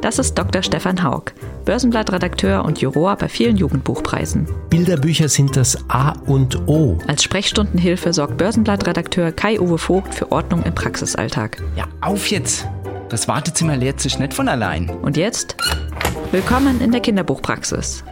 das ist Dr. Stefan Haug, Börsenblattredakteur und Juror bei vielen Jugendbuchpreisen. Bilderbücher sind das A und O. Als Sprechstundenhilfe sorgt Börsenblattredakteur Kai-Uwe Vogt für Ordnung im Praxisalltag. Ja, auf jetzt! Das Wartezimmer leert sich nicht von allein. Und jetzt? Willkommen in der Kinderbuchpraxis.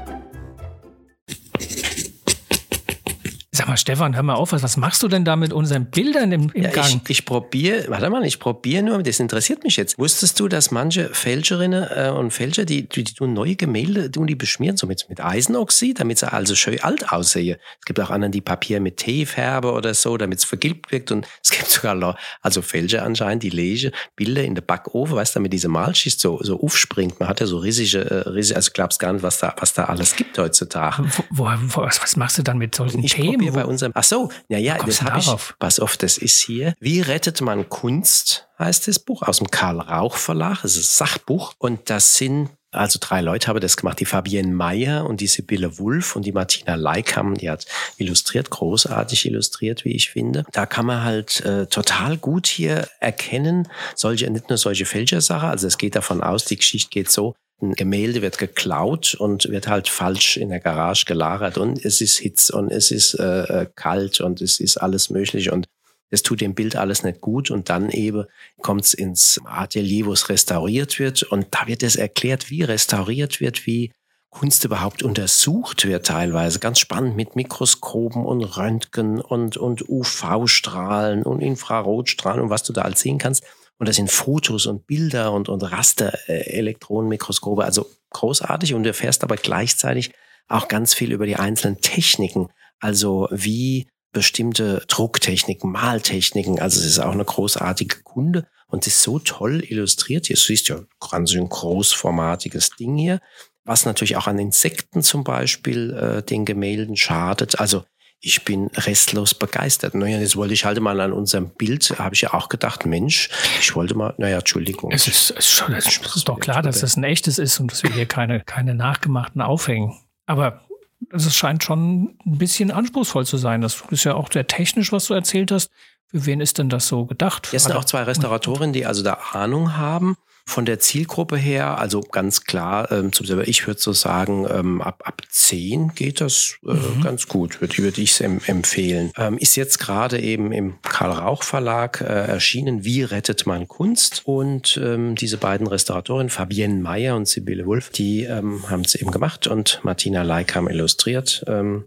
Sag mal, Stefan, hör mal auf, was, was machst du denn da mit unseren Bildern im, im Ja, Gang? ich ich probiere, warte mal, ich probiere nur, das interessiert mich jetzt. Wusstest du, dass manche Fälscherinnen äh, und Fälscher, die, die, die tun neue Gemälde, tun die beschmieren, so mit, mit Eisenoxid, damit sie also schön alt aussehen. Es gibt auch anderen, die Papier mit Tee färben oder so, damit es vergilbt wirkt. Und es gibt sogar, also Fälscher anscheinend, die legen Bilder in der Backofen, weißt du, damit diese Malschicht so, so aufspringt. Man hat ja so riesige, äh, riesige also glaubst gar nicht, was da, was da alles gibt heutzutage. wo, wo, was, was machst du dann mit solchen Ich Themen? Bei Wo- unserem. Ach so, ja, ja, kommst das habe ich. Pass auf, das ist hier. Wie rettet man Kunst? Heißt das Buch aus dem Karl Rauch Verlag. Das ist ein Sachbuch und das sind also drei Leute haben das gemacht. Die Fabienne Meyer und die Sibylle Wulff und die Martina Leikam, die hat illustriert, großartig illustriert, wie ich finde. Da kann man halt äh, total gut hier erkennen, solche, nicht nur solche Fälschersachen, also es geht davon aus, die Geschichte geht so, ein Gemälde wird geklaut und wird halt falsch in der Garage gelagert und es ist Hitz und es ist äh, äh, kalt und es ist alles mögliche und es tut dem Bild alles nicht gut und dann eben kommt es ins Atelier, wo es restauriert wird und da wird es erklärt, wie restauriert wird, wie Kunst überhaupt untersucht wird teilweise. Ganz spannend mit Mikroskopen und Röntgen und, und UV-Strahlen und Infrarotstrahlen und was du da alles sehen kannst. Und das sind Fotos und Bilder und, und Raster-Elektronenmikroskope. Also großartig und du erfährst aber gleichzeitig auch ganz viel über die einzelnen Techniken. Also wie bestimmte Drucktechniken, Maltechniken. Also es ist auch eine großartige Kunde und ist so toll illustriert. Hier siehst du ja ganz ein großformatiges Ding hier, was natürlich auch an Insekten zum Beispiel äh, den Gemälden schadet. Also ich bin restlos begeistert. Naja, jetzt wollte ich halt mal an unserem Bild, habe ich ja auch gedacht, Mensch, ich wollte mal, naja, Entschuldigung. Es ist, es ist, schon, es ist doch klar, dass das ein echtes ist und dass wir hier keine, keine nachgemachten aufhängen. Aber es scheint schon ein bisschen anspruchsvoll zu sein. Das ist ja auch sehr technisch, was du erzählt hast. Für wen ist denn das so gedacht? Hier sind auch zwei Restauratorinnen, die also da Ahnung haben. Von der Zielgruppe her, also ganz klar, ähm, zum selber, ich würde so sagen, ähm, ab, ab 10 geht das äh, Mhm. ganz gut, würde würd ich es em empfehlen. Ähm, ist jetzt gerade eben im Karl Rauch Verlag äh, erschienen, Wie rettet man Kunst? Und ähm, diese beiden Restauratorinnen, Fabienne Meyer und Sibylle Wulff, die ähm, haben es eben gemacht und Martina Leikam illustriert. Ähm,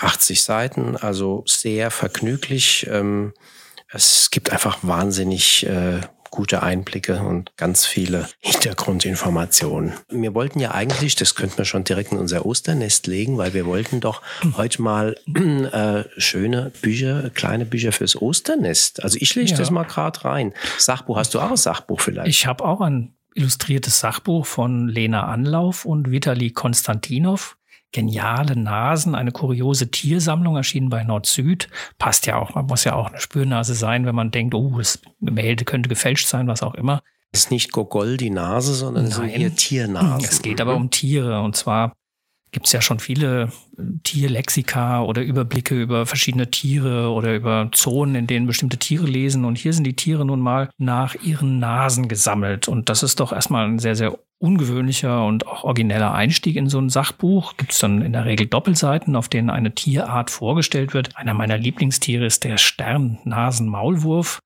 80 Seiten, also sehr vergnüglich. Ähm, es gibt einfach wahnsinnig äh, gute Einblicke und ganz viele Hintergrundinformationen. Wir wollten ja eigentlich, das könnten wir schon direkt in unser Osternest legen, weil wir wollten doch heute mal äh, schöne Bücher, kleine Bücher fürs Osternest. Also ich lege Ja. das mal gerade rein. Sachbuch, hast du auch ein Sachbuch vielleicht? Ich habe auch ein illustriertes Sachbuch von Lena Anlauf und Vitali Konstantinov. Geniale Nasen, eine kuriose Tiersammlung erschienen bei Nord-Süd. Passt ja auch, man muss ja auch eine Spürnase sein, wenn man denkt, oh, das Gemälde könnte gefälscht sein, was auch immer. Ist nicht Gogol die Nase, sondern so Nein. hier Tiernasen. Es geht aber um Tiere und zwar gibt es ja schon viele äh, Tierlexika oder Überblicke über verschiedene Tiere oder über Zonen, in denen bestimmte Tiere lesen. Und hier sind die Tiere nun mal nach ihren Nasen gesammelt. Und das ist doch erstmal ein sehr, sehr ungewöhnlicher und auch origineller Einstieg in so ein Sachbuch. Gibt es dann in der Regel Doppelseiten, auf denen eine Tierart vorgestellt wird. Einer meiner Lieblingstiere ist der Sternnasen-Maulwurf,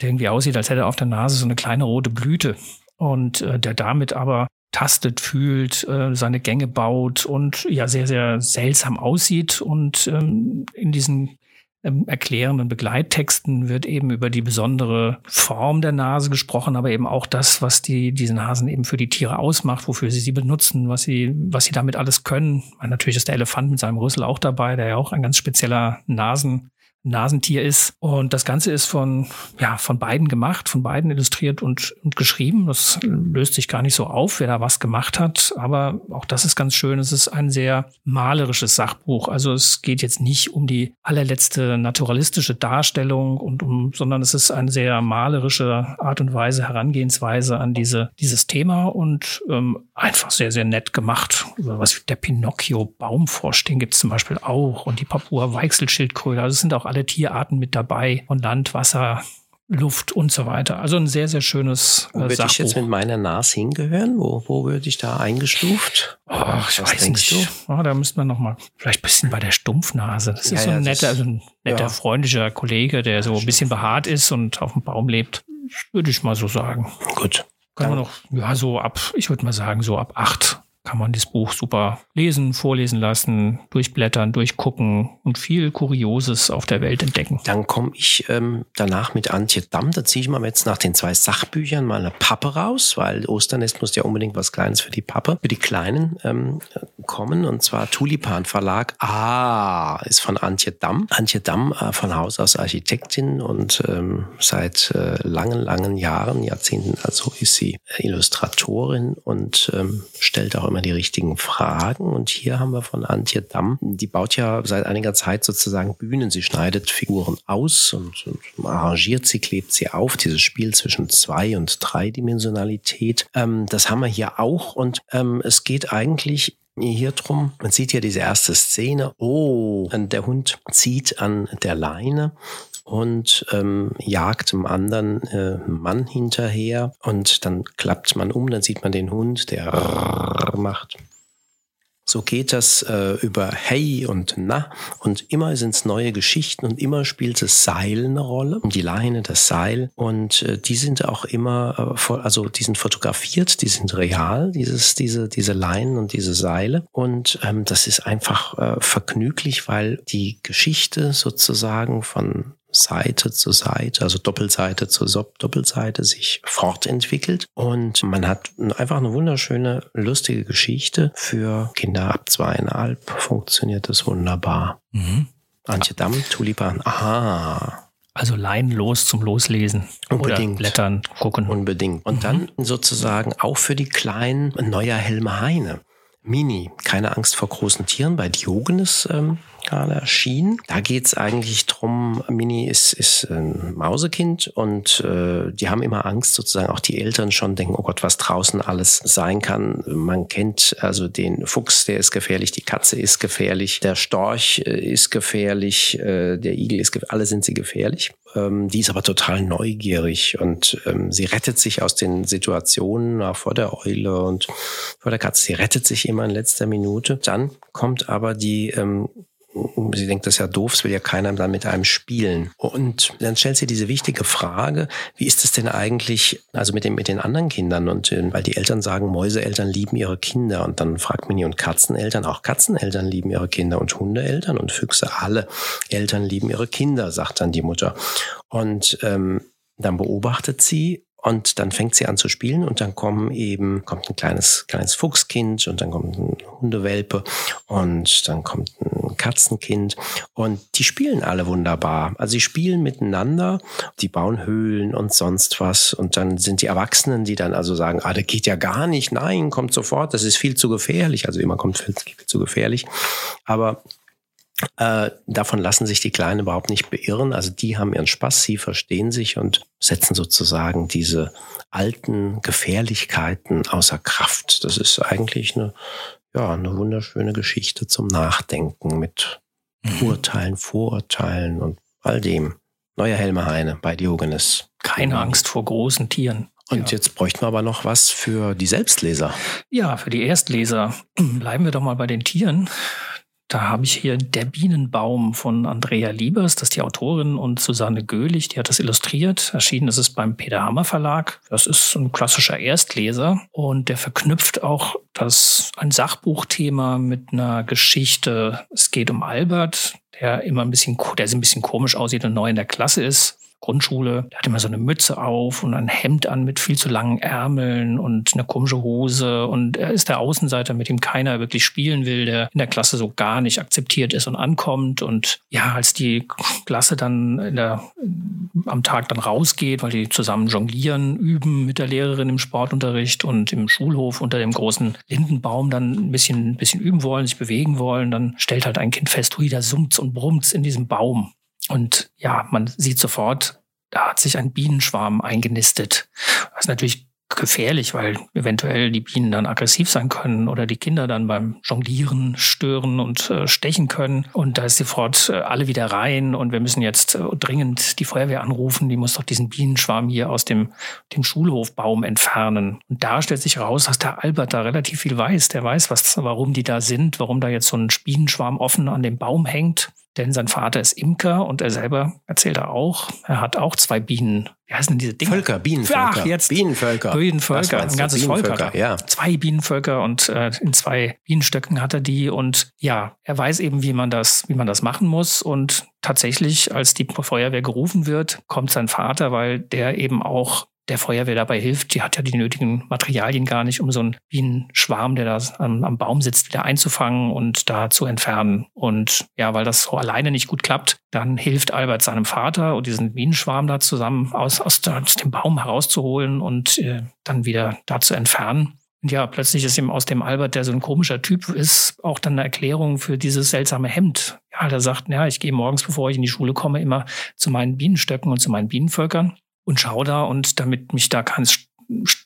der irgendwie aussieht, als hätte er auf der Nase so eine kleine rote Blüte. Und äh, der damit aber tastet, fühlt, äh, seine Gänge baut und ja sehr, sehr seltsam aussieht. Und ähm, in diesen ähm, erklärenden Begleittexten wird eben über die besondere Form der Nase gesprochen, aber eben auch das, was die, diese Nasen eben für die Tiere ausmacht, wofür sie sie benutzen, was sie, was sie damit alles können. Natürlich ist der Elefant mit seinem Rüssel auch dabei, der ja auch ein ganz spezieller Nasen, Nasentier ist. Und das Ganze ist von, ja, von beiden gemacht, von beiden illustriert und, und geschrieben. Das löst sich gar nicht so auf, wer da was gemacht hat. Aber auch das ist ganz schön. Es ist ein sehr malerisches Sachbuch. Also es geht jetzt nicht um die allerletzte naturalistische Darstellung und um, sondern es ist eine sehr malerische Art und Weise, Herangehensweise an diese, dieses Thema und ähm, einfach sehr, sehr nett gemacht. Was der Pinocchio-Baumfrosch, den gibt es zum Beispiel auch und die Papua-Weichselschildkröte. Also es sind auch alle Tierarten mit dabei von Land, Wasser, Luft und so weiter. Also ein sehr, sehr schönes äh, Wo würde ich jetzt mit meiner Nase hingehören? Wo, wo würde ich da eingestuft? Oh, ich Was weiß nicht. Oh, da müsste man noch mal vielleicht ein bisschen bei der Stumpfnase. Das ist ja, so ein ja, netter, also ein netter, ja. freundlicher Kollege, der so ein bisschen behaart ist und auf dem Baum lebt. Würde ich mal so sagen. Gut. Kann man noch, ja, so ab, ich würde mal sagen, so ab acht kann man das Buch super lesen, vorlesen lassen, durchblättern, durchgucken und viel Kurioses auf der Welt entdecken. Dann komme ich ähm, danach mit Antje Damm. Da ziehe ich mal jetzt nach den zwei Sachbüchern mal eine Pappe raus, weil Osternest muss ja unbedingt was Kleines für die Pappe, für die Kleinen ähm, kommen. Und zwar Tulipan Verlag. Ah, ist von Antje Damm. Antje Damm äh, von Haus aus Architektin und ähm, seit äh, langen, langen Jahren, Jahrzehnten, also ist sie Illustratorin und ähm, stellt auch immer die richtigen Fragen. Und hier haben wir von Antje Damm, die baut ja seit einiger Zeit sozusagen Bühnen. Sie schneidet Figuren aus und, und arrangiert sie, klebt sie auf. Dieses Spiel zwischen zwei und dreidimensionalität. Ähm, das haben wir hier auch. Und ähm, es geht eigentlich hier drum. Man sieht hier diese erste Szene. Oh, der Hund zieht an der Leine und ähm, jagt einem anderen äh, Mann hinterher. Und dann klappt man um, dann sieht man den Hund, der macht. So geht das äh, über Hey und Na. Und immer sind es neue Geschichten und immer spielt das Seil eine Rolle, die Leine, das Seil. Und äh, die sind auch immer, äh, voll, also die sind fotografiert, die sind real, dieses, diese, diese Leinen und diese Seile. Und ähm, das ist einfach äh, vergnüglich, weil die Geschichte sozusagen von Seite zu Seite, also Doppelseite zu Doppelseite sich fortentwickelt. Und man hat einfach eine wunderschöne, lustige Geschichte. Für Kinder ab zweieinhalb funktioniert das wunderbar. Mhm. Antje Damm, Tulipan, aha. Also leinlos zum Loslesen. Unbedingt. Oder Blättern, gucken. Unbedingt. Und mhm. dann sozusagen auch für die Kleinen ein neuer Helme Heine. Mini, keine Angst vor großen Tieren bei Diogenes ähm, gerade erschienen. Da geht's eigentlich drum. Mini ist, ist ein Mausekind und äh, die haben immer Angst, sozusagen auch die Eltern schon denken, oh Gott, was draußen alles sein kann. Man kennt also den Fuchs, der ist gefährlich, die Katze ist gefährlich, der Storch äh, ist gefährlich, äh, der Igel ist gefährlich, alle sind sie gefährlich. Ähm, die ist aber total neugierig und ähm, sie rettet sich aus den Situationen na, vor der Eule und vor der Katze. Sie rettet sich immer in letzter Minute. Dann kommt aber die ähm, sie denkt, das ist ja doof, es will ja keiner dann mit einem spielen. Und dann stellt sie diese wichtige Frage, wie ist es denn eigentlich, also mit, dem, mit den anderen Kindern? Und äh, weil die Eltern sagen, Mäuseeltern lieben ihre Kinder. Und dann fragt man hier, und Katzeneltern, auch Katzeneltern lieben ihre Kinder und Hundeeltern und Füchse, alle Eltern lieben ihre Kinder, sagt dann die Mutter. Und ähm, dann beobachtet sie, und dann fängt sie an zu spielen und dann kommen eben, kommt ein kleines, kleines Fuchskind und dann kommt ein Hundewelpe und dann kommt ein Katzenkind und die spielen alle wunderbar. Also sie spielen miteinander, die bauen Höhlen und sonst was und dann sind die Erwachsenen, die dann also sagen, ah, das geht ja gar nicht, nein, kommt sofort, das ist viel zu gefährlich. Also immer kommt viel, zu gefährlich. Aber äh, davon lassen sich die Kleinen überhaupt nicht beirren. Also die haben ihren Spaß, sie verstehen sich und setzen sozusagen diese alten Gefährlichkeiten außer Kraft. Das ist eigentlich eine, ja, eine wunderschöne Geschichte zum Nachdenken mit mhm. Urteilen, Vorurteilen und all dem. Neuer Helme Heine bei Diogenes. Keine Angst vor großen Tieren. Und ja. jetzt bräuchten wir aber noch was für die Selbstleser. Ja, für die Erstleser. Bleiben wir doch mal bei den Tieren. Da habe ich hier Der Bienenbaum von Andrea Liebers, das ist die Autorin, und Susanne Göhlich, die hat das illustriert. Erschienen ist es beim Peter Hammer Verlag. Das ist ein klassischer Erstleser und der verknüpft auch das, ein Sachbuchthema mit einer Geschichte. Es geht um Albert, der immer ein bisschen, der ein bisschen komisch aussieht und neu in der Klasse ist Grundschule. Der hat immer so eine Mütze auf und ein Hemd an mit viel zu langen Ärmeln und eine komische Hose. Und er ist der Außenseiter, mit dem keiner wirklich spielen will, der in der Klasse so gar nicht akzeptiert ist und ankommt. Und ja, als die Klasse dann der, am Tag dann rausgeht, weil die zusammen jonglieren, üben mit der Lehrerin im Sportunterricht und im Schulhof unter dem großen Lindenbaum dann ein bisschen, ein bisschen üben wollen, sich bewegen wollen, dann stellt halt ein Kind fest, hui, da summt's und brummt's in diesem Baum. Und ja, man sieht sofort, da hat sich ein Bienenschwarm eingenistet. Was natürlich gefährlich, weil eventuell die Bienen dann aggressiv sein können oder die Kinder dann beim Jonglieren stören und äh, stechen können. Und da ist sofort äh, alle wieder rein und wir müssen jetzt äh, dringend die Feuerwehr anrufen. Die muss doch diesen Bienenschwarm hier aus dem, dem Schulhofbaum entfernen. Und da stellt sich raus, dass der Albert da relativ viel weiß. Der weiß, was, warum die da sind, warum da jetzt so ein Bienenschwarm offen an dem Baum hängt denn sein Vater ist Imker und er selber erzählt er auch, er hat auch zwei Bienen. Wie heißen denn diese Dinge? Völker, Bienenvölker. Ach, jetzt Bienenvölker. Bienenvölker, ein ganzes Volk hat er. Ja. Zwei Bienenvölker und äh, in zwei Bienenstöcken hat er die und ja, er weiß eben, wie man das, wie man das machen muss und tatsächlich, als die Feuerwehr gerufen wird, kommt sein Vater, weil der eben auch der Feuerwehr dabei hilft. Die hat ja die nötigen Materialien gar nicht, um so einen Bienenschwarm, der da am, am, Baum sitzt, wieder einzufangen und da zu entfernen. Und ja, weil das so alleine nicht gut klappt, dann hilft Albert seinem Vater und diesen Bienenschwarm da zusammen aus, aus, aus dem Baum herauszuholen und äh, dann wieder da zu entfernen. Und ja, plötzlich ist ihm aus dem Albert, der so ein komischer Typ ist, auch dann eine Erklärung für dieses seltsame Hemd. Ja, der sagt, ja, ich gehe morgens, bevor ich in die Schule komme, immer zu meinen Bienenstöcken und zu meinen Bienenvölkern und schaue da und damit mich da keines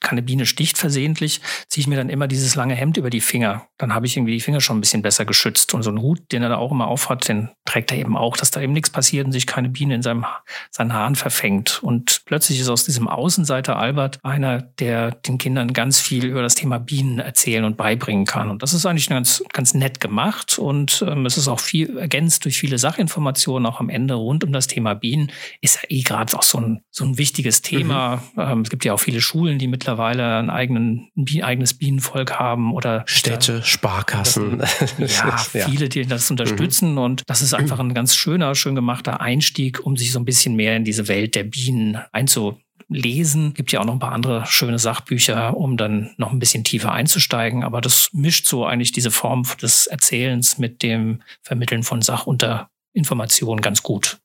keine Biene sticht versehentlich, ziehe ich mir dann immer dieses lange Hemd über die Finger. Dann habe ich irgendwie die Finger schon ein bisschen besser geschützt. Und so einen Hut, den er da auch immer aufhat, den trägt er eben auch, dass da eben nichts passiert und sich keine Biene in seinem, seinen Haaren verfängt. Und plötzlich ist aus diesem Außenseiter Albert einer, der den Kindern ganz viel über das Thema Bienen erzählen und beibringen kann. Und das ist eigentlich ganz, ganz nett gemacht. Und ähm, es ist auch viel ergänzt durch viele Sachinformationen. Auch am Ende rund um das Thema Bienen ist ja eh gerade auch so ein, so ein wichtiges Thema. Mhm. Ähm, es gibt ja auch viele Schulen, die mittlerweile ein, eigenen, ein eigenes Bienenvolk haben oder Städte, Sparkassen. ja, viele, die das unterstützen. Mhm. Und das ist einfach ein ganz schöner, schön gemachter Einstieg, um sich so ein bisschen mehr in diese Welt der Bienen einzulesen. Gibt ja auch noch ein paar andere schöne Sachbücher, um dann noch ein bisschen tiefer einzusteigen. Aber das mischt so eigentlich diese Form des Erzählens mit dem Vermitteln von Sachunter-Informationen ganz gut.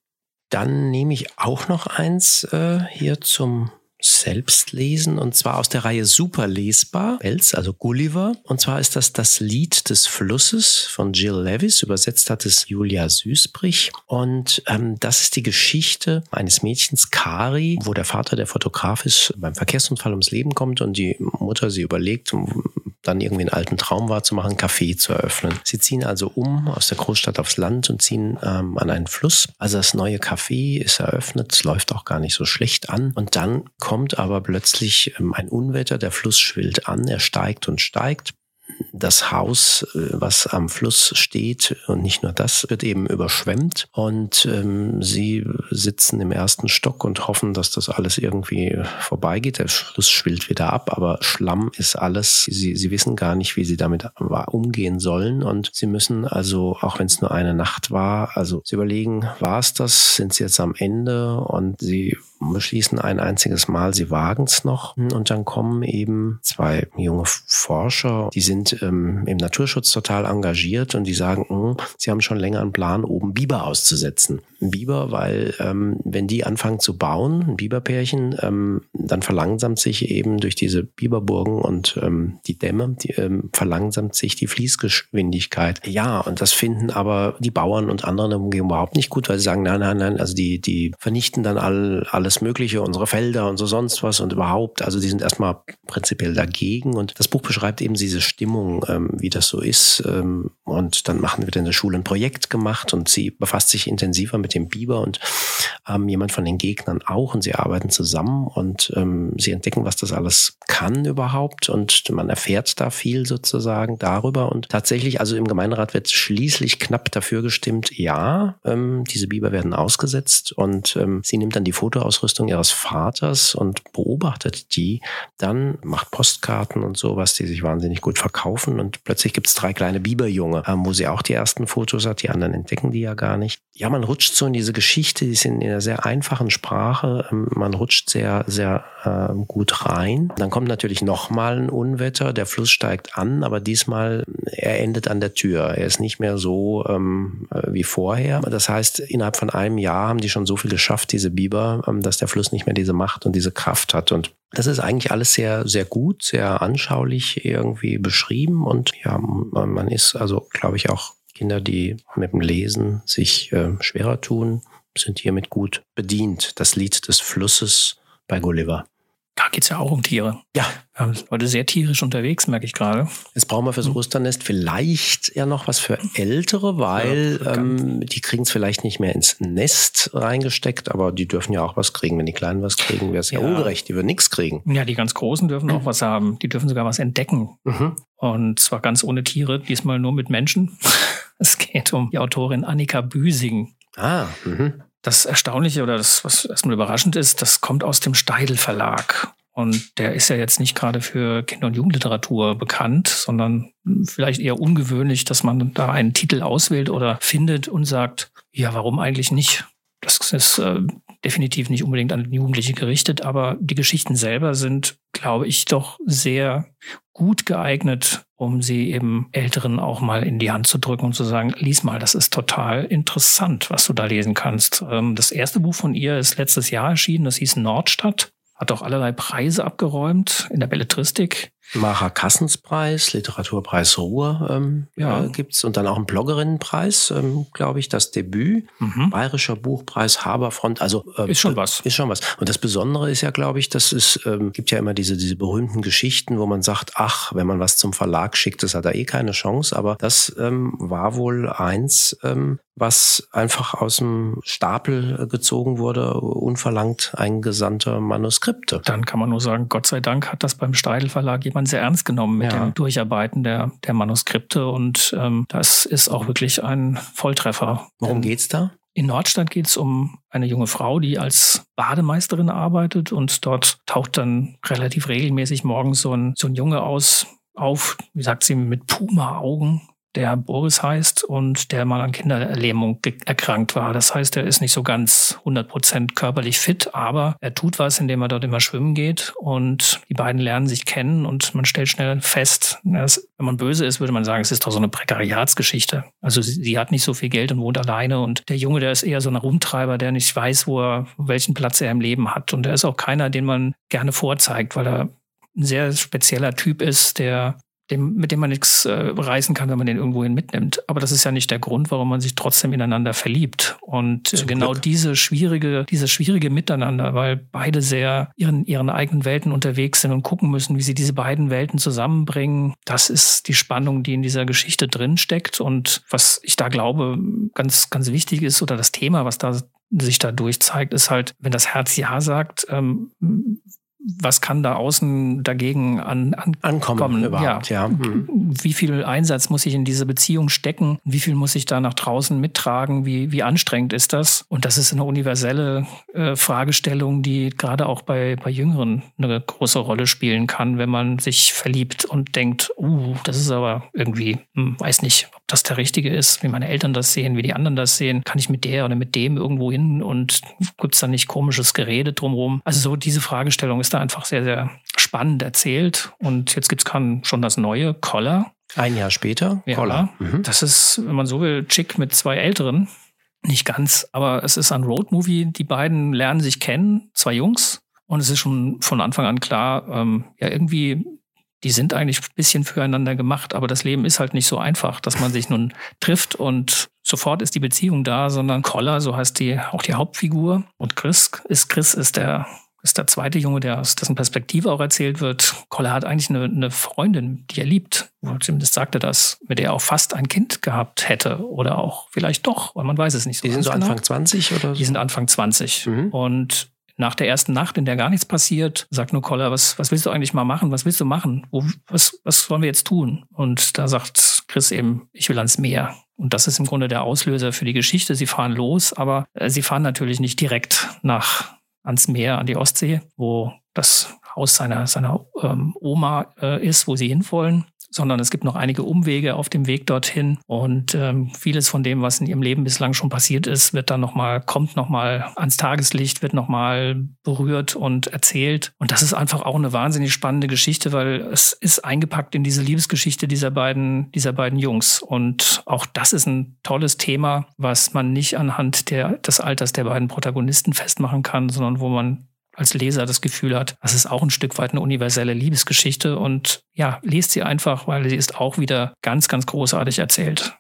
Dann nehme ich auch noch eins äh, hier zum selbst lesen und zwar aus der Reihe Super lesbar, Belz, also Gulliver. Und zwar ist das das Lied des Flusses von Jill Levis, übersetzt hat es Julia Süßbrich. Und ähm, das ist die Geschichte eines Mädchens, Kari, wo der Vater, der Fotograf ist, beim Verkehrsunfall ums Leben kommt und die Mutter sie überlegt, dann irgendwie einen alten Traum war, zu machen, einen Café zu eröffnen. Sie ziehen also um aus der Großstadt aufs Land und ziehen ähm, an einen Fluss. Also das neue Café ist eröffnet, läuft auch gar nicht so schlecht an. Und dann kommt aber plötzlich ähm, ein Unwetter, der Fluss schwillt an, er steigt und steigt das Haus, äh, was am Fluss steht, und nicht nur das, wird eben überschwemmt. Und ähm, sie sitzen im ersten Stock und hoffen, dass das alles irgendwie vorbeigeht. Der Fluss schwillt wieder ab, aber Schlamm ist alles. Sie, sie wissen gar nicht, wie sie damit umgehen sollen. Und sie müssen also, auch wenn es nur eine Nacht war, also sie überlegen, war es das? Sind sie jetzt am Ende? Und sie beschließen ein einziges Mal, sie wagen es noch. Und dann kommen eben zwei junge Forscher, die sind ähm, im Naturschutz total engagiert und die sagen, mh, hm, sie haben schon länger einen Plan, oben Biber auszusetzen. Biber, weil ähm, wenn die anfangen zu bauen, ein Biberpärchen, ähm, dann verlangsamt sich eben durch diese Biberburgen und ähm, die Dämme, die, ähm, verlangsamt sich die Fließgeschwindigkeit. Ja, und das finden aber die Bauern und anderen Umgebung überhaupt nicht gut, weil sie sagen, nein, nein, nein, also die, die vernichten dann all, alles Mögliche, unsere Felder und so sonst was und überhaupt, also die sind erstmal prinzipiell dagegen und das Buch beschreibt eben diese Stimmung, ähm, wie das so ist ähm, und dann machen wir in der Schule ein Projekt gemacht und sie befasst sich intensiver mit dem Biber und ähm, jemand von den Gegnern auch und sie arbeiten zusammen und ähm, sie entdecken, was das alles kann überhaupt und man erfährt da viel sozusagen darüber und tatsächlich, also im Gemeinderat wird schließlich knapp dafür gestimmt, ja, ähm, diese Biber werden ausgesetzt und ähm, sie nimmt dann die Fotoausrüstung ihres Vaters und beobachtet die, dann macht Postkarten und sowas, die sich wahnsinnig gut verkaufen und plötzlich gibt es drei kleine Biberjunge, ähm, wo sie auch die ersten Fotos hat, die anderen entdecken die ja gar nicht. Ja, man rutscht so in diese Geschichte, die sind in einer sehr einfachen Sprache. Ähm, man rutscht sehr, sehr äh, gut rein. Dann kommt natürlich nochmal ein Unwetter. Der Fluss steigt an, aber diesmal, er endet an der Tür. Er ist nicht mehr so ähm, äh, wie vorher. Das heißt, innerhalb von einem Jahr haben die schon so viel geschafft, diese Biber, ähm, dass der Fluss nicht mehr diese Macht und diese Kraft hat. Und das ist eigentlich alles sehr, sehr gut, sehr anschaulich irgendwie beschrieben. Und ja, man ist also, glaube ich, auch Kinder, die mit dem Lesen sich äh, schwerer tun, sind hiermit gut bedient. Das Lied des Flusses bei Gulliver. Da geht es ja auch um Tiere. Ja. Sind heute sehr tierisch unterwegs, merke ich gerade. Jetzt brauchen wir fürs hm. Osternest vielleicht ja noch was für Ältere, weil ja, ähm, die kriegen es vielleicht nicht mehr ins Nest reingesteckt, aber die dürfen ja auch was kriegen. Wenn die Kleinen was kriegen, wäre es ja. ja. ungerecht, die würden nichts kriegen. Ja, die ganz Großen dürfen auch was haben. Die dürfen sogar was entdecken. Mhm. Und zwar ganz ohne Tiere, diesmal nur mit Menschen. Es geht um die Autorin Annika Büsing. Ah, mhm. Das Erstaunliche oder das, was erstmal überraschend ist, das kommt aus dem Steidel Verlag. Und der ist ja jetzt nicht gerade für Kinder- und Jugendliteratur bekannt, sondern vielleicht eher ungewöhnlich, dass man da einen Titel auswählt oder findet und sagt, ja, warum eigentlich nicht? Das ist äh, definitiv nicht unbedingt an Jugendliche gerichtet, aber die Geschichten selber sind, glaube ich, doch sehr gut geeignet, um sie eben Älteren auch mal in die Hand zu drücken und zu sagen, lies mal, das ist total interessant, was du da lesen kannst. Ähm, das erste Buch von ihr ist letztes Jahr erschienen, das hieß Nordstadt, hat auch allerlei Preise abgeräumt in der Belletristik. Macher Kassenspreis, Literaturpreis Ruhr ähm, ja. äh, gibt's und dann auch einen Bloggerinnenpreis, ähm, glaube ich, das Debüt, mhm. Bayerischer Buchpreis, Haberfront, also äh, ist schon was. Ist schon was. Und das Besondere ist ja, glaube ich, dass es ähm, gibt ja immer diese diese berühmten Geschichten, wo man sagt, ach, wenn man was zum Verlag schickt, das hat er eh keine Chance. Aber das ähm, war wohl eins, ähm, was einfach aus dem Stapel gezogen wurde, unverlangt eingesandter Manuskripte. Dann kann man nur sagen, Gott sei Dank hat das beim Steidel Verlag jemand sehr ernst genommen mit ja. dem Durcharbeiten der, der Manuskripte und ähm, das ist auch wirklich ein Volltreffer. Worum geht's da? In Nordstadt geht es um eine junge Frau, die als Bademeisterin arbeitet und dort taucht dann relativ regelmäßig morgens so ein, so ein Junge aus, auf, wie sagt sie, mit Puma-Augen der Boris heißt und der mal an Kinderlähmung erkrankt war. Das heißt, er ist nicht so ganz 100 Prozent körperlich fit, aber er tut was, indem er dort immer schwimmen geht und die beiden lernen sich kennen und man stellt schnell fest, dass, wenn man böse ist, würde man sagen, es ist doch so eine Prekariatsgeschichte. Also sie, sie, hat nicht so viel Geld und wohnt alleine und der Junge, der ist eher so ein Rumtreiber, der nicht weiß, wo er, welchen Platz er im Leben hat und er ist auch keiner, den man gerne vorzeigt, weil er ein sehr spezieller Typ ist, der dem, mit dem man nichts äh, reißen kann, wenn man den irgendwohin mitnimmt. Aber das ist ja nicht der Grund, warum man sich trotzdem ineinander verliebt. Und Zum genau Glück. diese schwierige, diese schwierige Miteinander, weil beide sehr ihren, ihren eigenen Welten unterwegs sind und gucken müssen, wie sie diese beiden Welten zusammenbringen. Das ist die Spannung, die in dieser Geschichte drin steckt. Und was ich da glaube, ganz, ganz wichtig ist, oder das Thema, was da sich da durchzeigt, ist halt, wenn das Herz Ja sagt, ähm, was kann da außen dagegen an, an ankommen? Überhaupt, ja. ja. Mhm. Wie viel Einsatz muss ich in diese Beziehung stecken? Wie viel muss ich da nach draußen mittragen? Wie, wie anstrengend ist das? Und das ist eine universelle äh, Fragestellung, die gerade auch bei, bei Jüngeren eine große Rolle spielen kann, wenn man sich verliebt und denkt, uh, das ist aber irgendwie, hm, weiß nicht, ob das der Richtige ist, wie meine Eltern das sehen, wie die anderen das sehen. Kann ich mit der oder mit dem irgendwo hin und gibt es da nicht komisches Gerede drumherum? Also so diese Fragestellung ist da einfach sehr, sehr spannend erzählt. Und jetzt gibt es schon das neue Collar. Ein Jahr später? Ja, Collar. Mhm. Das ist, wenn man so will, Chick mit zwei Älteren. Nicht ganz, aber es ist ein Roadmovie. Die beiden lernen sich kennen, zwei Jungs. Und es ist schon von Anfang an klar, ähm, ja, irgendwie, die sind eigentlich ein bisschen füreinander gemacht, aber das Leben ist halt nicht so einfach, dass man sich nun trifft und sofort ist die Beziehung da, sondern Collar, so heißt die auch die Hauptfigur. Und Chris ist Chris ist der ist der zweite Junge, der aus dessen Perspektive auch erzählt wird. Koller hat eigentlich eine, eine Freundin, die er liebt. Zumindest sagte das, mit der er auch fast ein Kind gehabt hätte. Oder auch vielleicht doch, weil man weiß es nicht so. Die sind so genau. Anfang 20 oder so? Die sind Anfang 20. Mhm. Und nach der ersten Nacht, in der gar nichts passiert, sagt nur Koller, was, was willst du eigentlich mal machen? Was willst du machen? Wo, was, was wollen wir jetzt tun? Und da sagt Chris eben, ich will ans Meer. Und das ist im Grunde der Auslöser für die Geschichte. Sie fahren los, aber äh, sie fahren natürlich nicht direkt nach ans Meer, an die Ostsee, wo das Haus seiner, seiner ähm, Oma äh, ist, wo sie hinwollen, sondern es gibt noch einige Umwege auf dem Weg dorthin. Und ähm, vieles von dem, was in ihrem Leben bislang schon passiert ist, wird dann nochmal, kommt nochmal ans Tageslicht, wird nochmal berührt und erzählt. Und das ist einfach auch eine wahnsinnig spannende Geschichte, weil es ist eingepackt in diese Liebesgeschichte dieser beiden, dieser beiden Jungs. Und auch das ist ein tolles Thema, was man nicht anhand der, des Alters der beiden Protagonisten festmachen kann, sondern wo man als Leser das Gefühl hat, das ist auch ein Stück weit eine universelle Liebesgeschichte und ja, lest sie einfach, weil sie ist auch wieder ganz, ganz großartig erzählt.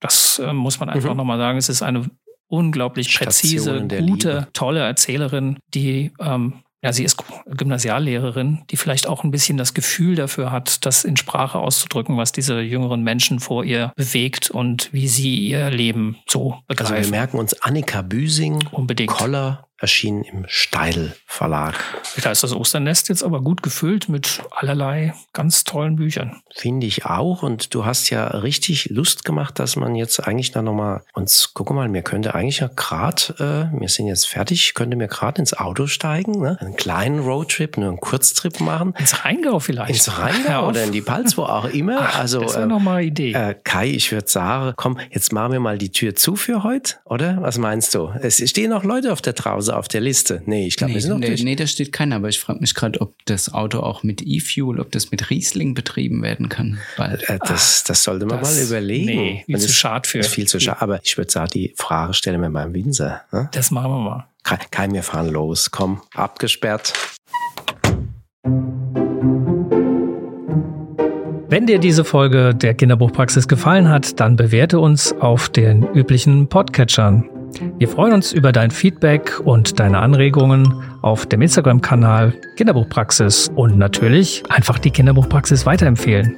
Das äh, muss man einfach mhm. nochmal sagen. Es ist eine unglaublich präzise, gute, Liebe. tolle Erzählerin, die ähm, ja, sie ist Gymnasiallehrerin, die vielleicht auch ein bisschen das Gefühl dafür hat, das in Sprache auszudrücken, was diese jüngeren Menschen vor ihr bewegt und wie sie ihr Leben so begreifen. Also wir merken uns Annika Büsing, Unbedingt. Koller, erschienen im Steidel Verlag. Da ist das Osternest jetzt aber gut gefüllt mit allerlei ganz tollen Büchern. Finde ich auch. Und du hast ja richtig Lust gemacht, dass man jetzt eigentlich dann nochmal uns, guck mal, mir könnte eigentlich ja gerade, äh, wir sind jetzt fertig, könnte mir gerade ins Auto steigen, ne? einen kleinen Roadtrip, nur einen Kurztrip machen. Ins Rheingau vielleicht. Ins Rheingau oder in die Palz, wo auch immer. Ach, also, das wäre äh, nochmal Idee. Äh, Kai, ich würde sagen, komm, jetzt machen wir mal die Tür zu für heute, oder? Was meinst du? Es stehen noch Leute auf der Trause auf der Liste? Nee, ich glaube, nee, wir sind noch nee, durch. nee, da steht keiner, aber ich frage mich gerade, ob das Auto auch mit E-Fuel, ob das mit Riesling betrieben werden kann. Bald. Äh, das, das sollte man das, mal überlegen. Nee, viel zu schade für. Ist viel zu schade. Aber ich würde sagen, die Frage stellen wir beim Winzer. Ne? Das machen wir mal. Kein, wir fahren los. Komm, abgesperrt. Wenn dir diese Folge der Kinderbuchpraxis gefallen hat, dann bewerte uns auf den üblichen Podcatchern. Wir freuen uns über dein Feedback und deine Anregungen auf dem Instagram-Kanal Kinderbuchpraxis und natürlich einfach die Kinderbuchpraxis weiterempfehlen.